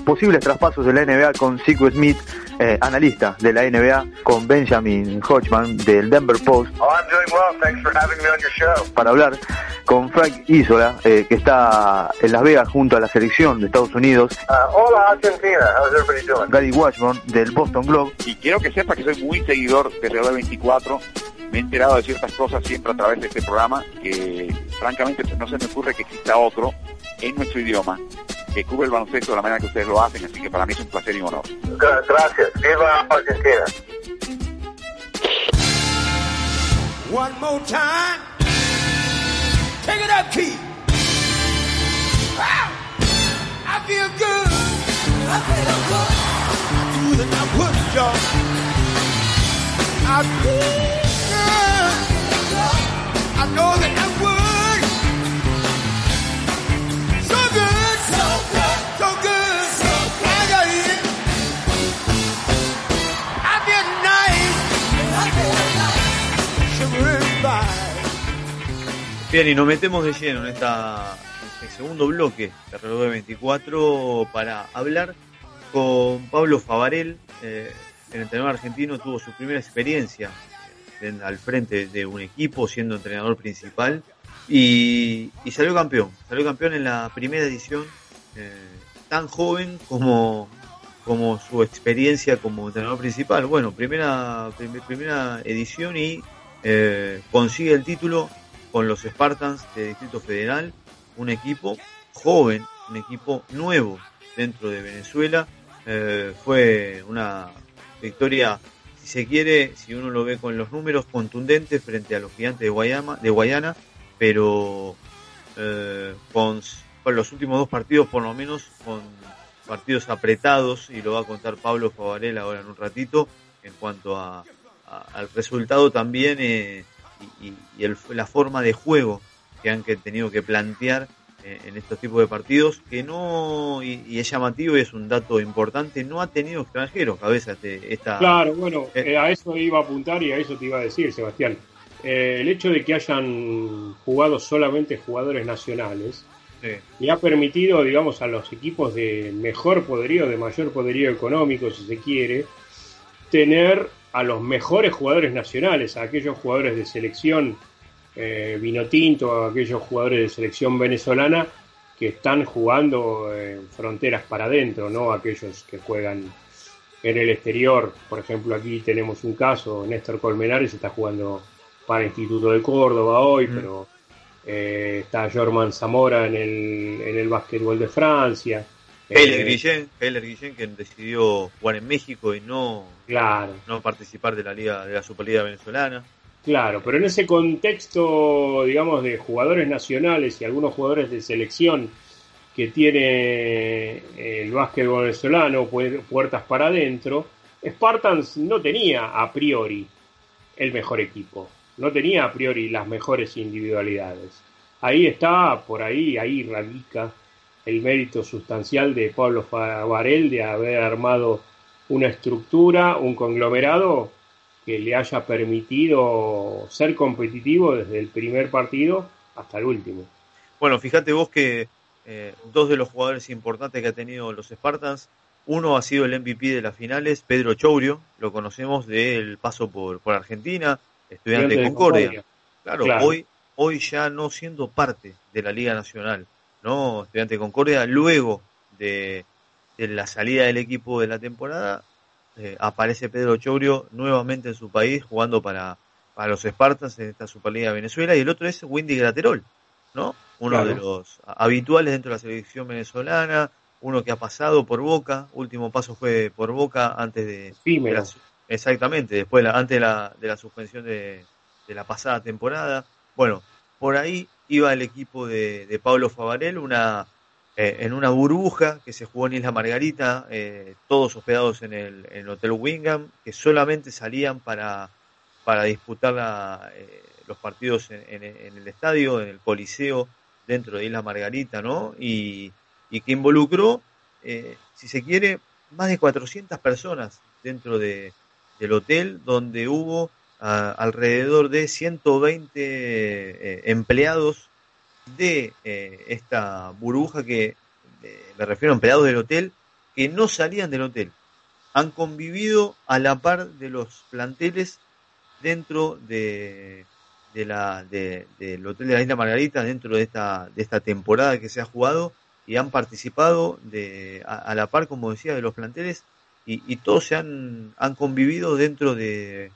posibles traspasos de la NBA con Sico Smith, eh, analista de la NBA, con Benjamin Hodgman del Denver Post. Oh, I'm doing well. Thanks for having me on your show. Para hablar con Frank Isola, eh, que está en Las Vegas junto a la selección de Estados Unidos. Uh, hola, Argentina. How's everybody doing? Gary Washburn del Boston Globe. Y quiero que sepa que soy muy seguidor de Real 24. Me he enterado de ciertas cosas siempre a través de este programa que francamente no se me ocurre que exista otro en nuestro idioma que cubre el baloncesto de la manera que ustedes lo hacen, así que para mí es un placer y un honor. Gra- Gracias. Viva Argentina. One more time. Take it up, Keith. Wow. I feel good. I feel good. Do the I would, y'all. I feel good. I know that I Bien, y nos metemos de lleno en esta este segundo bloque de Reloj de 24 para hablar con Pablo Favarel. Eh, el entrenador argentino tuvo su primera experiencia en- al frente de un equipo siendo entrenador principal y, y salió campeón. Salió campeón en la primera edición, eh, tan joven como, como su experiencia como entrenador principal. Bueno, primera, prim- primera edición y eh, consigue el título con los Spartans de Distrito Federal, un equipo joven, un equipo nuevo dentro de Venezuela. Eh, fue una victoria, si se quiere, si uno lo ve con los números, contundente frente a los gigantes de, Guayama, de Guayana, pero eh, con, con los últimos dos partidos, por lo menos, con partidos apretados, y lo va a contar Pablo Favarel ahora en un ratito, en cuanto a, a- al resultado también eh, y, y- el- la forma de juego que han que- tenido que plantear eh, en estos tipos de partidos, que no, y, y es llamativo y es un dato importante, no ha tenido extranjeros, cabeza, este, esta... Claro, bueno, Eh. eh, a eso iba a apuntar y a eso te iba a decir, Sebastián. Eh, el hecho de que hayan jugado solamente jugadores nacionales Sí. le ha permitido, digamos, a los equipos de mejor poderío, de mayor poderío económico, si se quiere, tener a los mejores jugadores nacionales, a aquellos jugadores de selección eh, vino tinto, a aquellos jugadores de selección venezolana que están jugando en fronteras para adentro, no aquellos que juegan en el exterior. Por ejemplo, aquí tenemos un caso, Néstor Colmenares está jugando para Instituto de Córdoba hoy, Mm. pero eh, está Jorman Zamora en el, en el básquetbol de Francia. Heller Eh, Guillén, Heller Guillén, que decidió jugar en México y no, Claro, no participar de la liga de la Superliga venezolana. claro, pero en ese contexto, digamos, de jugadores nacionales y algunos jugadores de selección que tiene el básquetbol venezolano, pu- puertas para adentro, Spartans no tenía a priori el mejor equipo, no tenía a priori las mejores individualidades. Ahí está, por ahí, ahí radica el mérito sustancial de Pablo Varel de haber armado una estructura, un conglomerado que le haya permitido ser competitivo desde el primer partido hasta el último. Bueno, fíjate vos que eh, dos de los jugadores importantes que ha tenido los Spartans, uno ha sido el MVP de las finales, Pedro Chourio, lo conocemos del paso por, por Argentina, estudiante de Concordia. Claro, Claro. hoy hoy ya no siendo parte de la Liga Nacional, ¿no? Estudiante de Concordia, luego de, de la salida del equipo de la temporada, eh, aparece Pedro Chourio nuevamente en su país jugando para, para los Spartans en esta Superliga de Venezuela y el otro es Windy Graterol, ¿no? Uno Claro. de los habituales dentro de la selección venezolana, uno que ha pasado por Boca, último paso fue por Boca antes de, de Efímero. la su- exactamente, después de la- antes de la, de la suspensión de, de la pasada temporada. Bueno, por ahí iba el equipo de, de Pablo Favarel, una eh, en una burbuja que se jugó en Isla Margarita, eh, todos hospedados en el, en el Hotel Wingham, que solamente salían para, para disputar la, eh, los partidos en, en- en el estadio, en el Coliseo, dentro de Isla Margarita, ¿no? Y, y que involucró, si se quiere, más de 400 personas dentro de, del hotel, donde hubo alrededor de 120 eh, empleados de eh, esta burbuja que, eh, me refiero a empleados del hotel, que no salían del hotel. Han convivido a la par de los planteles dentro de, la, de- del Hotel de la Isla Margarita, dentro de esta, de esta temporada que se ha jugado, y han participado de, a, a la par, como decía, de los planteles, y, y todos se han, han convivido dentro de,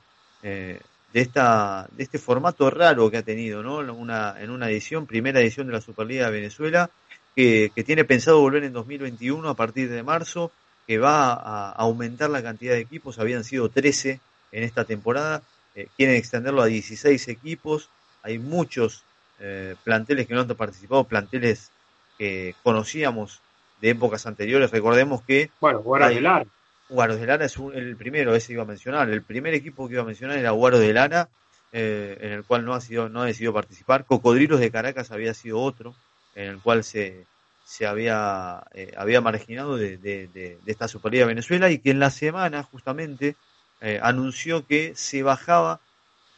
eh, de, esta, de este formato raro que ha tenido, ¿no? Una, en una edición, primera edición de la Superliga de Venezuela, que, que tiene pensado volver en 2021 a partir de marzo, que va a aumentar la cantidad de equipos, habían sido 13 en esta temporada, eh, quieren extenderlo a 16 equipos, hay muchos eh, planteles que no han participado, planteles que conocíamos de épocas anteriores, recordemos que Bueno, de Lara. Guaros de Lara es un- el primero, ese iba a mencionar. El primer equipo que iba a mencionar era Guaros de Lara, eh, en el cual no ha sido, no ha decidido participar. Cocodrilos de Caracas había sido otro, en el cual se, se había, eh, había marginado de, de- de- esta Superliga Venezuela y que en la semana justamente eh, anunció que se bajaba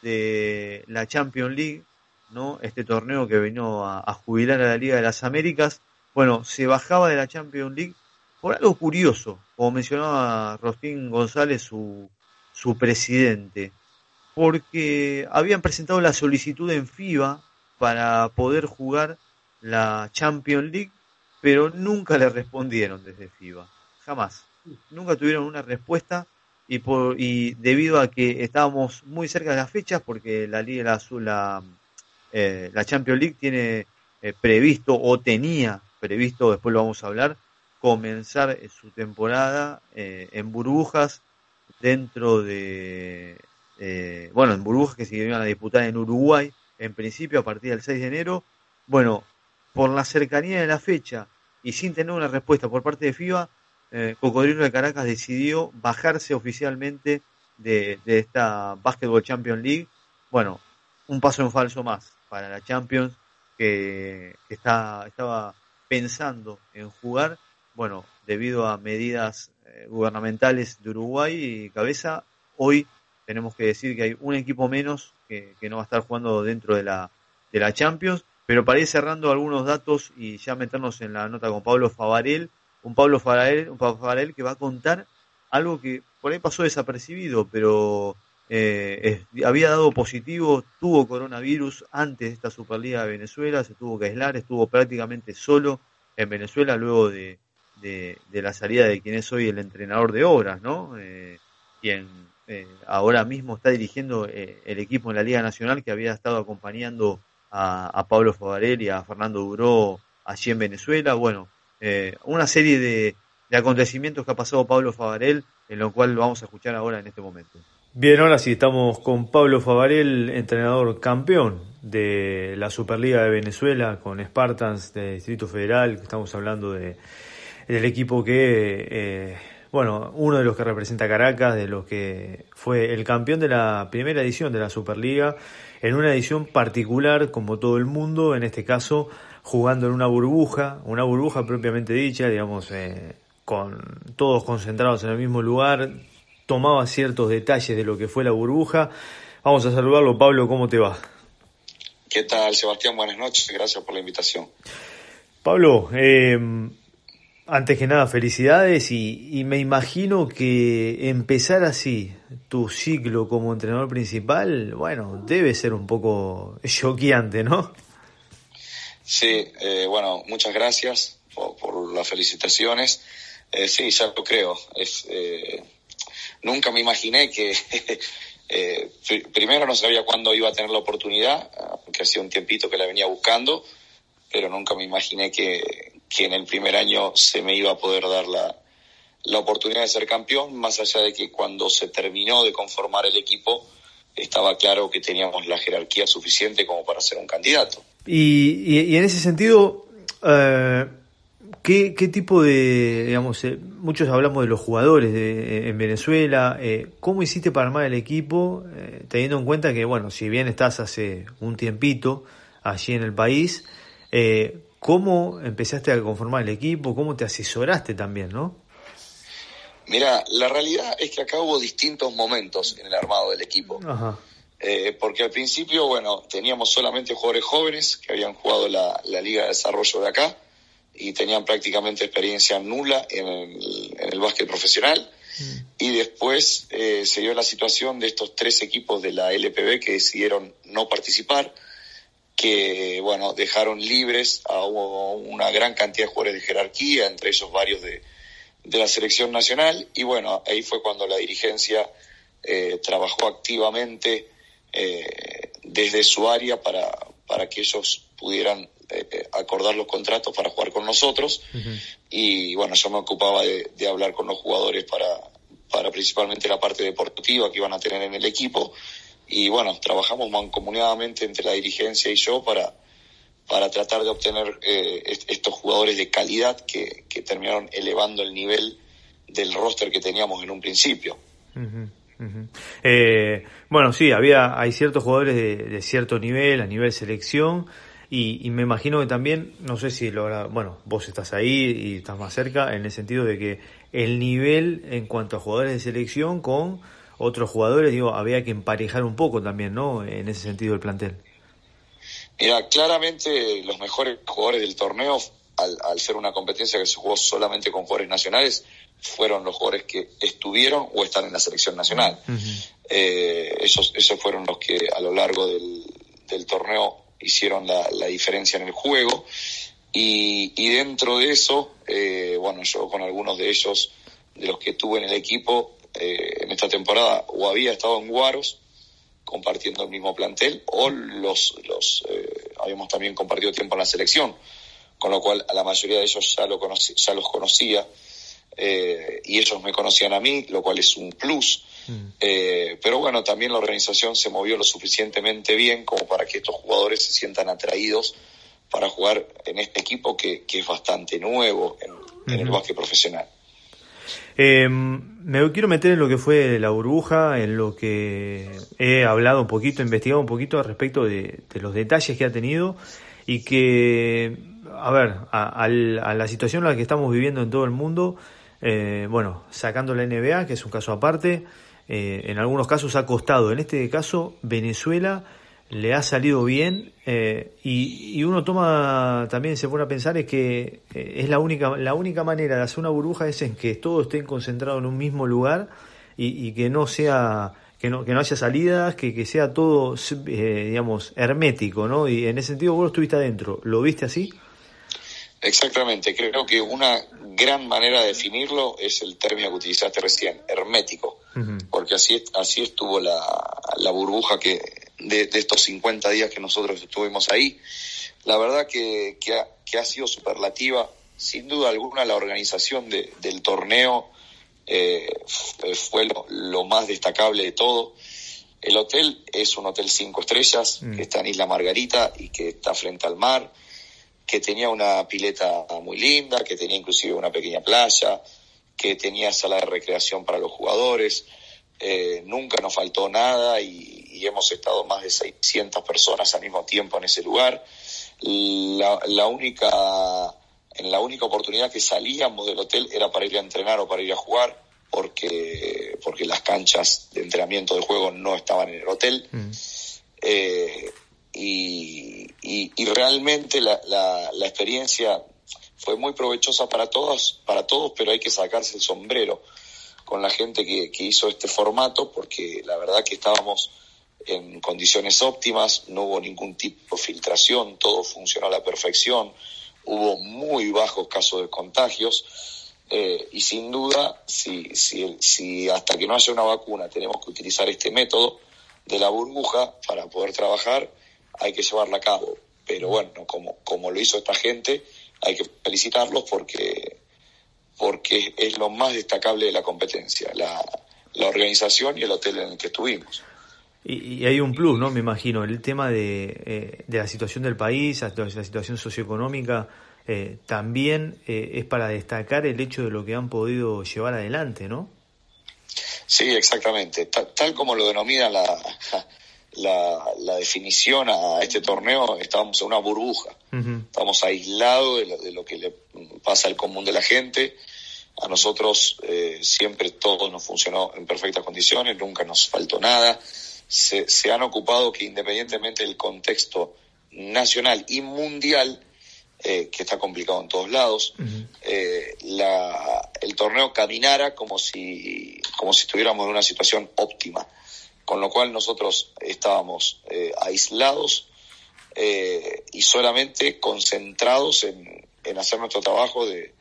de la Champions League, ¿no? Este torneo que vino a, a jubilar a la Liga de las Américas. Bueno, se bajaba de la Champions League por algo curioso, como mencionaba Rostín González, su, su presidente, porque habían presentado la solicitud en FIBA para poder jugar la Champions League, pero nunca le respondieron desde FIBA, jamás. Nunca tuvieron una respuesta y, por, y debido a que estábamos muy cerca de las fechas, porque la Liga la, Azul- la, eh, la Champions League tiene eh, previsto o tenía previsto, después lo vamos a hablar, comenzar eh, su temporada eh, en burbujas dentro de, eh, bueno, en burbujas que se iban a disputar en Uruguay, en principio a partir del 6 de enero. Bueno, por la cercanía de la fecha y sin tener una respuesta por parte de FIBA, eh, Cocodrilo de Caracas decidió bajarse oficialmente de, esta Basketball Champions League. Bueno, un paso en falso más para la Champions que, que está, estaba pensando en jugar bueno, debido a medidas eh, gubernamentales de Uruguay y cabeza, hoy tenemos que decir que hay un equipo menos que, que no va a estar jugando dentro de la, de la Champions, pero para ir cerrando algunos datos y ya meternos en la nota con Pablo Favarel, un Pablo Favarel, un Pablo Favarel que va a contar algo que por ahí pasó desapercibido, pero eh, había dado positivo, tuvo coronavirus antes de esta Superliga de Venezuela, se tuvo que aislar, estuvo prácticamente solo en Venezuela luego de, de, la salida de quien es hoy el entrenador de obras, ¿no? Eh, quien eh, ahora mismo está dirigiendo eh, el equipo en la Liga Nacional que había estado acompañando a, a Pablo Favarel y a Fernando Duró allí en Venezuela. Bueno, una serie de, acontecimientos que ha pasado Pablo Favarel, en lo cual vamos a escuchar ahora en este momento. Bien, ahora sí, estamos con Pablo Favarel, entrenador campeón de la Superliga de Venezuela con Spartans de Distrito Federal. Estamos hablando de, del equipo que, eh, bueno, uno de los que representa Caracas, de los que fue el campeón de la primera edición de la Superliga, en una edición particular como todo el mundo, en este caso jugando en una burbuja, una burbuja propiamente dicha, digamos, eh, con todos concentrados en el mismo lugar, tomaba ciertos detalles de lo que fue la burbuja. Vamos a saludarlo, Pablo, ¿cómo te va? ¿Qué tal, Sebastián? Buenas noches, gracias por la invitación. Pablo, eh, antes que nada, felicidades y, y me imagino que empezar así tu ciclo como entrenador principal, bueno, debe ser un poco choqueante, ¿no? Sí, eh, bueno, muchas gracias por, por las felicitaciones. Eh, sí, ya lo creo. Es, eh, nunca me imaginé que, eh, pr- primero no sabía cuándo iba a tener la oportunidad, porque hacía un tiempito que la venía buscando, pero nunca me imaginé que, que en el primer año se me iba a poder dar la, la oportunidad de ser campeón, más allá de que cuando se terminó de conformar el equipo, estaba claro que teníamos la jerarquía suficiente como para ser un candidato. Y, y- en ese sentido, eh, ¿qué, qué tipo de, digamos, eh, muchos hablamos de los jugadores en Venezuela, eh, ¿cómo hiciste para armar el equipo, teniendo en cuenta que, bueno, si bien estás hace un tiempito allí en el país, ¿cómo empezaste a conformar el equipo? ¿Cómo te asesoraste también, no? Mira, la realidad es que acá hubo distintos momentos en el armado del equipo. Ajá. Eh, porque al principio, bueno, teníamos solamente jugadores jóvenes que habían jugado la, la Liga de Desarrollo de acá y tenían prácticamente experiencia nula en el, en el básquet profesional. Y después eh, se dio la situación de estos tres equipos de la LPB que decidieron no participar, que bueno, dejaron libres a una gran cantidad de jugadores de jerarquía, entre ellos varios de, de la selección nacional. Y bueno, ahí fue cuando la dirigencia eh, trabajó activamente eh, desde su área para, para que ellos pudieran eh, acordar los contratos para jugar con nosotros. Y bueno, yo me ocupaba de, de, hablar con los jugadores para, para principalmente la parte deportiva que iban a tener en el equipo y bueno, trabajamos mancomunadamente entre la dirigencia y yo para, para tratar de obtener eh, estos jugadores de calidad que, que, terminaron elevando el nivel del roster que teníamos en un principio. Uh. Eh, bueno, sí, había, hay ciertos jugadores de, de, cierto nivel, a nivel selección, y, y, me imagino que también, no sé si lo bueno, vos estás ahí y estás más cerca, en el sentido de que el nivel en cuanto a jugadores de selección con otros jugadores, digo, había que emparejar un poco también, ¿no? En ese sentido el plantel. Mira, claramente los mejores jugadores del torneo, al, al ser una competencia que se jugó solamente con jugadores nacionales, fueron los jugadores que estuvieron o están en la selección nacional. Uh -huh. eh, esos, esos fueron los que a lo largo del, del torneo hicieron la, la, diferencia en el juego. Y, y dentro de eso, eh, bueno, yo con algunos de ellos, de los que tuve en el equipo eh, en esta temporada, o había estado en Guaros, compartiendo el mismo plantel, o los, los eh, habíamos también compartido tiempo en la selección, con lo cual a la mayoría de ellos ya, lo conocí, ya los conocía eh, y ellos me conocían a mí, lo cual es un plus. Mm. Eh, pero bueno, también la organización se movió lo suficientemente bien como para que estos jugadores se sientan atraídos para jugar en este equipo que, que es bastante nuevo en, en el básquet profesional. Eh, me quiero meter en lo que fue la burbuja, en lo que he hablado un poquito, investigado un poquito al respecto de, los detalles que ha tenido y que, a ver, a, a, a, la situación en la que estamos viviendo en todo el mundo, eh, bueno, sacando la NBA, que es un caso aparte, eh, en algunos casos ha costado. En este caso, Venezuela le ha salido bien eh, y, y, uno toma también se pone a pensar es que eh, es la única la única manera de hacer una burbuja es en que todo esté concentrado en un mismo lugar y, y que no sea que no que no haya salidas que, que sea todo eh, digamos hermético no y en ese sentido vos estuviste adentro lo viste así Exactamente, creo que una gran manera de definirlo es el término que utilizaste recién, hermético, uh -huh. porque así, así estuvo la, la burbuja que de, de, estos 50 días que nosotros estuvimos ahí. La verdad que, que, ha, que ha sido superlativa, sin duda alguna la organización de, del torneo eh, fue lo, lo, más destacable de todo. El hotel es un hotel cinco estrellas, -huh. que está en Isla Margarita y que está frente al mar que tenía una pileta muy linda, que tenía inclusive una pequeña playa, que tenía sala de recreación para los jugadores. Eh, nunca nos faltó nada y, y, hemos estado más de 600 personas al mismo tiempo en ese lugar. La, la, única, en la única oportunidad que salíamos del hotel era para ir a entrenar o para ir a jugar, porque, porque las canchas de entrenamiento de juego no estaban en el hotel. Mm. Eh, y, y, y realmente la, la, la, experiencia fue muy provechosa para todos, para todos, pero hay que sacarse el sombrero con la gente que, que hizo este formato, porque la verdad que estábamos en condiciones óptimas, no hubo ningún tipo de filtración, todo funcionó a la perfección, hubo muy bajos casos de contagios, eh, y sin duda, si, si, si hasta que no haya una vacuna tenemos que utilizar este método de la burbuja para poder trabajar, hay que llevarla a cabo. Pero bueno, como, como lo hizo esta gente, hay que felicitarlos porque, porque es lo más destacable de la competencia, la, la organización y el hotel en el que estuvimos. Y, y, hay un plus, ¿no? Me imagino, el tema de, eh, de la situación del país, la situación socioeconómica, eh, también eh, es para destacar el hecho de lo que han podido llevar adelante, ¿no? Sí, exactamente. Tal, tal como lo denomina la, la, la, definición a este torneo, estábamos en una burbuja. Uh -huh. Estamos aislados de lo, de lo, que le pasa al común de la gente. A nosotros eh, siempre todo nos funcionó en perfectas condiciones, nunca nos faltó nada. Se, se han ocupado que independientemente del contexto nacional y mundial, eh, que está complicado en todos lados, eh, la, el torneo caminara como si, como si estuviéramos en una situación óptima, con lo cual nosotros estábamos eh, aislados eh, y solamente concentrados en, en hacer nuestro trabajo de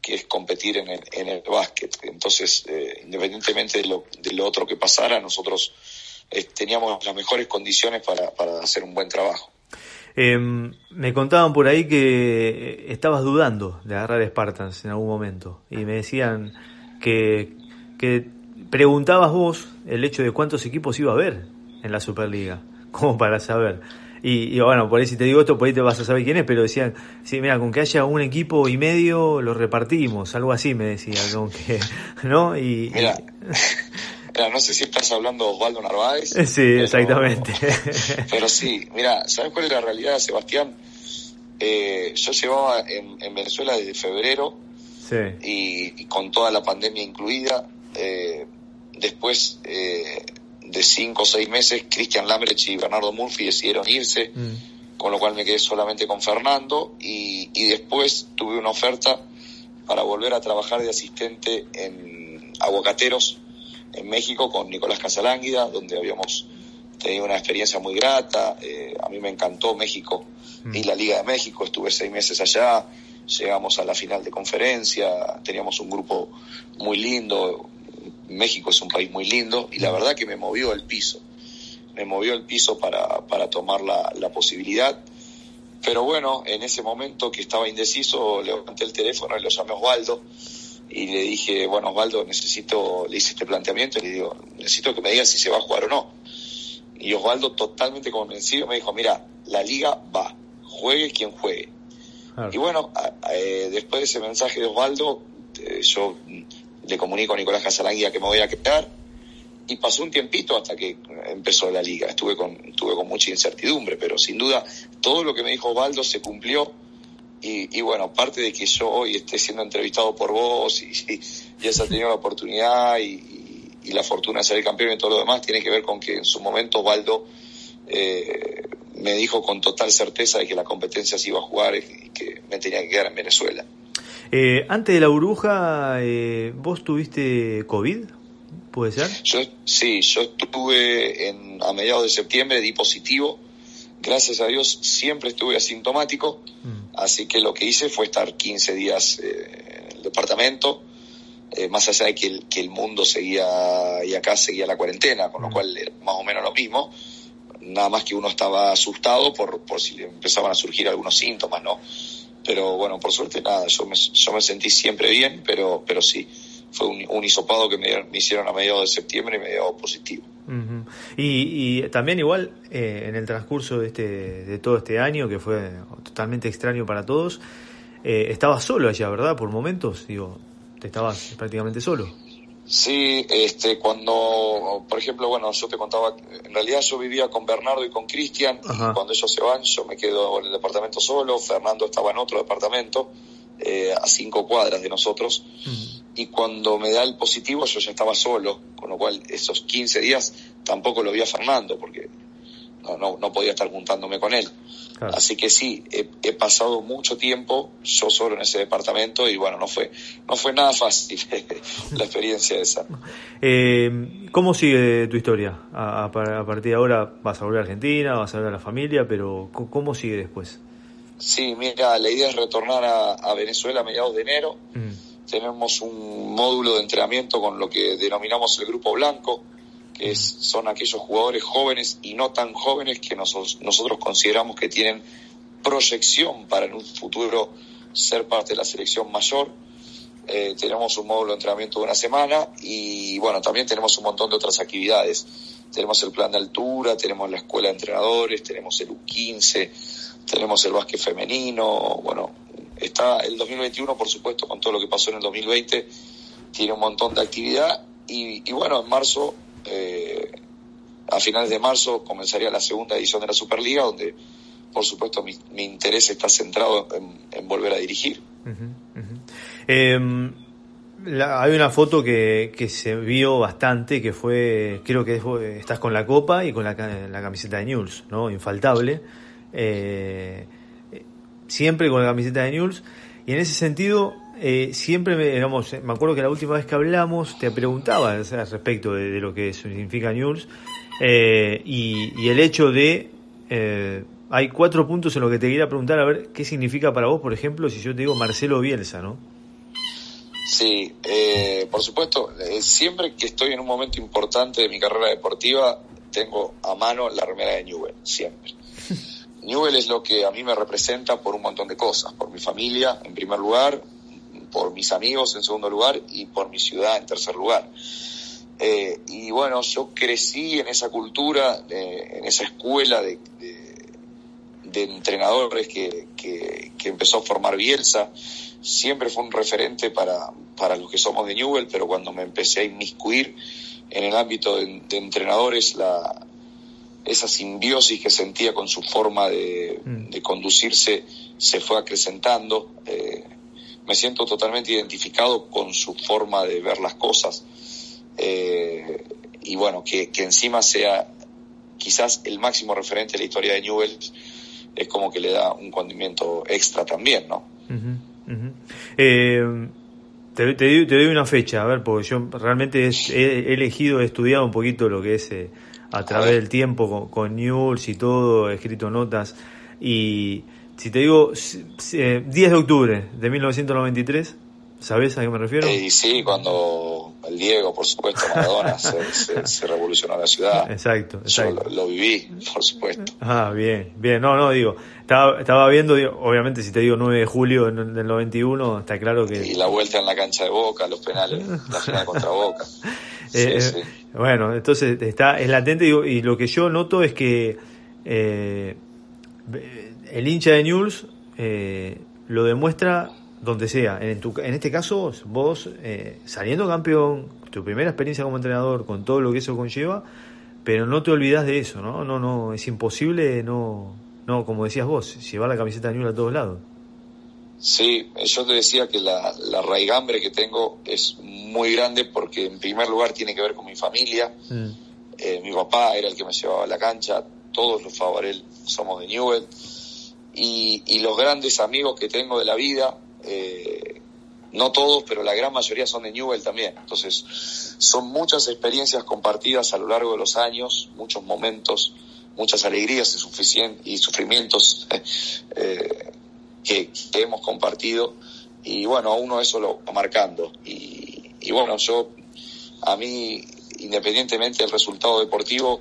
que es competir en el, en el básquet. Entonces, eh, independientemente de lo, de lo otro que pasara, nosotros teníamos las mejores condiciones para, para hacer un buen trabajo. Eh, me contaban por ahí que estabas dudando de agarrar Spartans en algún momento y me decían que, que preguntabas vos el hecho de cuántos equipos iba a haber en la Superliga, como para saber. Y, y, bueno, por ahí si te digo esto, por ahí te vas a saber quién es, pero decían, sí, mira, con que haya un equipo y medio, lo repartimos, algo así me decía, con que, ¿no? Y, mira, mira, no sé si estás hablando de Osvaldo Narváez. Sí, pero, exactamente. Pero sí, mira, ¿sabes cuál es la realidad, Sebastián? Eh, yo llevaba en, en, Venezuela desde febrero sí. y, y, con toda la pandemia incluida. Eh, después eh, de cinco o seis meses, Christian Lambrecht y Bernardo Murphy decidieron irse, mm. con lo cual me quedé solamente con Fernando y, y, después tuve una oferta para volver a trabajar de asistente en Aguacateros, en México, con Nicolás Casalánguida, donde habíamos tenido una experiencia muy grata. Eh, a mí me encantó México mm. y la Liga de México, estuve seis meses allá, llegamos a la final de conferencia, teníamos un grupo muy lindo, México es un país muy lindo y la verdad que me movió el piso. Me movió el piso para, para tomar la, la posibilidad. Pero bueno, en ese momento que estaba indeciso, levanté el teléfono y lo llamé a Osvaldo y le dije, bueno Osvaldo, necesito, le hice este planteamiento y le digo, necesito que me digas si se va a jugar o no. Y Osvaldo totalmente convencido me dijo, mira, la liga va, juegue quien juegue. Claro. Y bueno, eh, después de ese mensaje de Osvaldo, eh, yo le comunico a Nicolás Casalanguía que me voy a quedar y pasó un tiempito hasta que empezó la liga. Estuve con, estuve con mucha incertidumbre, pero sin duda todo lo que me dijo Osvaldo se cumplió. Y, y bueno, aparte de que yo hoy esté siendo entrevistado por vos y, y, y hayas tenido la oportunidad y, y, la fortuna de ser el campeón y todo lo demás, tiene que ver con que en su momento Osvaldo eh, me dijo con total certeza de que la competencia se iba a jugar y que me tenía que quedar en Venezuela. Eh, antes de la burbuja, eh, ¿vos tuviste COVID? ¿Puede ser? Yo, sí, yo estuve en, a mediados de septiembre, di positivo. Gracias a Dios siempre estuve asintomático, mm. así que lo que hice fue estar 15 días eh, en el departamento, eh, más allá de que el, que el, mundo seguía y acá seguía la cuarentena, con mm. lo cual era más o menos lo mismo. Nada más que uno estaba asustado por, por si empezaban a surgir algunos síntomas, ¿no? Pero bueno, por suerte nada, yo me, yo me sentí siempre bien, pero, pero sí, fue un, un hisopado que me, hicieron a mediados de septiembre y me dio positivo. Uh y, y, también igual eh, en el transcurso de, este, de todo este año, que fue totalmente extraño para todos, eh, estabas solo allá, ¿verdad? Por momentos, digo, te estabas prácticamente solo. Sí, este, cuando, por ejemplo, bueno, yo te contaba, en realidad yo vivía con Bernardo y con Cristian, cuando ellos se van, yo me quedo en el departamento solo, Fernando estaba en otro departamento, eh, a cinco cuadras de nosotros, uh -huh. y cuando me da el positivo yo ya estaba solo, con lo cual esos 15 días tampoco lo vi a Fernando, porque no, no, no podía estar juntándome con él. Claro. Así que sí, he, he, pasado mucho tiempo yo solo en ese departamento y bueno, no fue, no fue nada fácil la experiencia esa. Eh, ¿Cómo sigue tu historia? A, a, partir de ahora vas a volver a Argentina, vas a ver a la familia, pero ¿cómo sigue después? Sí, mira, la idea es retornar a, a Venezuela a mediados de enero. Mm. Tenemos un módulo de entrenamiento con lo que denominamos el Grupo Blanco, que son aquellos jugadores jóvenes y no tan jóvenes que nosotros, nosotros consideramos que tienen proyección para en un futuro ser parte de la selección mayor. Eh, tenemos un módulo de entrenamiento de una semana y bueno, también tenemos un montón de otras actividades. Tenemos el plan de altura, tenemos la escuela de entrenadores, tenemos el U15, tenemos el básquet femenino, bueno, está el 2021 por supuesto con todo lo que pasó en el 2020, tiene un montón de actividad y bueno, en marzo eh, a finales de marzo comenzaría la segunda edición de la Superliga, donde por supuesto mi, mi interés está centrado en, volver a dirigir. Eh, la, hay una foto que, se vio bastante, que fue, creo que estás con la copa y con la, la camiseta de News, ¿no? Infaltable. Eh, siempre con la camiseta de Newell's. Y en ese sentido, eh, siempre me, digamos, me acuerdo que la última vez que hablamos te preguntaba al respecto de, de lo que significa Newell's eh, y, y el hecho de eh, hay cuatro puntos en lo que te quería preguntar, a ver qué significa para vos, por ejemplo, si yo te digo Marcelo Bielsa, ¿no? Sí, eh, por supuesto, eh, siempre que estoy en un momento importante de mi carrera deportiva, tengo a mano la remera de Newell, siempre. Newell es lo que a mí me representa por un montón de cosas, por mi familia en primer lugar, por mis amigos en segundo lugar y por mi ciudad en tercer lugar. Eh, y bueno, yo crecí en esa cultura, eh, en esa escuela de, de, de entrenadores que, que, que, empezó a formar Bielsa. Siempre fue un referente para, para los que somos de Newell, pero cuando me empecé a inmiscuir en el ámbito de, de entrenadores, la, esa simbiosis que sentía con su forma de, mm. de conducirse se fue acrecentando. Eh, me siento totalmente identificado con su forma de ver las cosas. Eh, y bueno, que, que, encima sea quizás el máximo referente de la historia de Newell, es como que le da un condimento extra también, ¿no? Uh -huh, uh -huh. Eh, te, te, te, doy una fecha, a ver, porque yo realmente es, he, he, elegido, he estudiado un poquito lo que es eh, a través a del tiempo con, con Newell's y todo, he escrito notas, y si te digo 10 de octubre de 1993, ¿Sabes a qué me refiero? Eh, sí, cuando el Diego, por supuesto, Maradona, se, se, se, revolucionó la ciudad. Exacto, exacto. Yo lo, lo, viví, por supuesto. Ah, bien, bien. No, no, digo, estaba, estaba viendo, digo, obviamente, si te digo 9 de julio del 91, está claro que. Y la vuelta en la cancha de Boca, los penales, la final contra Boca. Sí, eh, sí. Bueno, entonces está, es latente, digo, y lo que yo noto es que eh, el hincha de News eh, lo demuestra donde sea. En, tu, en este caso, vos eh, saliendo campeón, tu primera experiencia como entrenador, con todo lo que eso conlleva, pero no te olvidas de eso, ¿no? No, no, es imposible no, no como decías vos, llevar la camiseta de Newell a todos lados. Sí, yo te decía que la, la raigambre que tengo es muy grande porque en primer lugar tiene que ver con mi familia. Mm. Eh, mi papá era el que me llevaba a la cancha, todos los Favarel somos de Newell. Y, y los grandes amigos que tengo de la vida, eh, no todos, pero la gran mayoría son de Newell también. Entonces, son muchas experiencias compartidas a lo largo de los años, muchos momentos, muchas alegrías y, y sufrimientos eh, que, hemos compartido. Y bueno, a uno eso lo va marcando. Y, y bueno, yo, a mí, independientemente del resultado deportivo,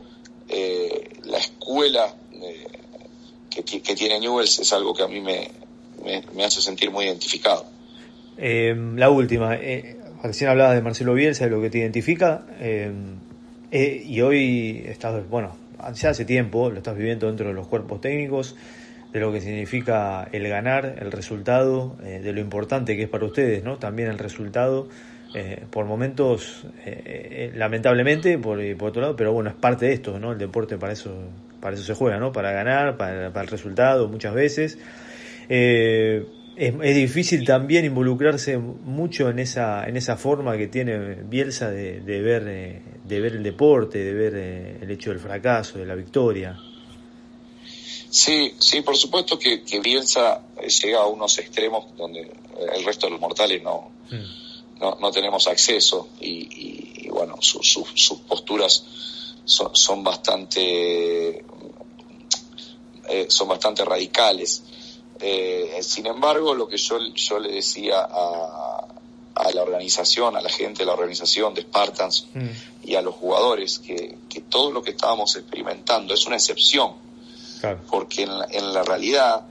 eh, la escuela que, tiene Newells es algo que a mí me, me, hace sentir muy identificado. Eh, la última, eh, recién hablabas de Marcelo Bielsa, de lo que te identifica, eh, eh, y hoy estás, bueno, ya hace tiempo lo estás viviendo dentro de los cuerpos técnicos, de lo que significa el ganar, el resultado, eh, de lo importante que es para ustedes, ¿no? También el resultado, eh, por momentos, lamentablemente, por, por otro lado, pero bueno, es parte de esto, ¿no? El deporte para eso, para eso se juega, ¿no? Para ganar, para, para el resultado muchas veces. Eh, es, es, difícil también involucrarse mucho en esa en esa forma que tiene Bielsa de, de ver eh, de ver el deporte, de ver eh, el hecho del fracaso, de la victoria. Sí, sí, por supuesto que, que Bielsa llega a unos extremos donde el resto de los mortales no, mm. no, no, tenemos acceso y, y, y bueno, su, su, sus posturas son, son bastante eh, son bastante radicales eh, sin embargo, lo que yo, yo le decía a, a, la organización, a la gente de la organización de Spartans mm. y a los jugadores, que, que, todo lo que estábamos experimentando es una excepción, claro. porque en la, en la realidad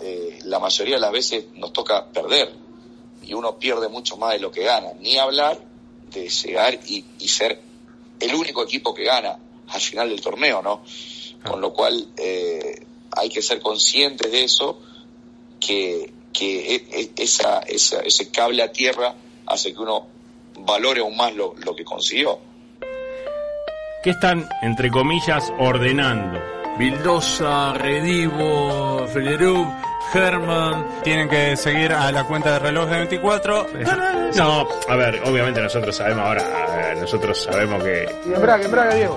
eh, la mayoría de las veces nos toca perder y uno pierde mucho más de lo que gana, ni hablar de llegar y, y ser el único equipo que gana al final del torneo, ¿no? Con lo cual eh, hay que ser conscientes de eso que, que e, e, esa, esa, ese cable a tierra hace que uno valore aún más lo, lo que consiguió. ¿Qué están, entre comillas, ordenando? Vildosa, Redivo, Federub, Herman. Tienen que seguir a la cuenta de reloj de 24. No, a ver, obviamente nosotros sabemos ahora, nosotros sabemos que. Y en Braga, en Braga, Diego.